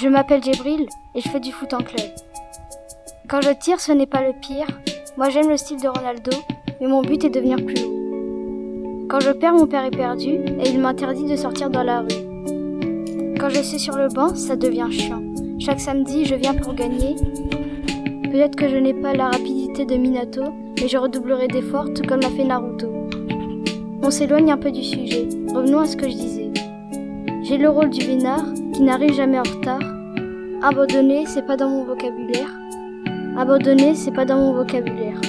Je m'appelle Jébril et je fais du foot en club. Quand je tire, ce n'est pas le pire. Moi j'aime le style de Ronaldo, mais mon but est de venir plus haut. Quand je perds, mon père est perdu et il m'interdit de sortir dans la rue. Quand je suis sur le banc, ça devient chiant. Chaque samedi, je viens pour gagner. Peut-être que je n'ai pas la rapidité de Minato, mais je redoublerai d'efforts tout comme l'a fait Naruto. On s'éloigne un peu du sujet. Revenons à ce que je disais. J'ai le rôle du vénard qui n'arrive jamais en retard. Abandonner, c'est pas dans mon vocabulaire. Abandonner, c'est pas dans mon vocabulaire.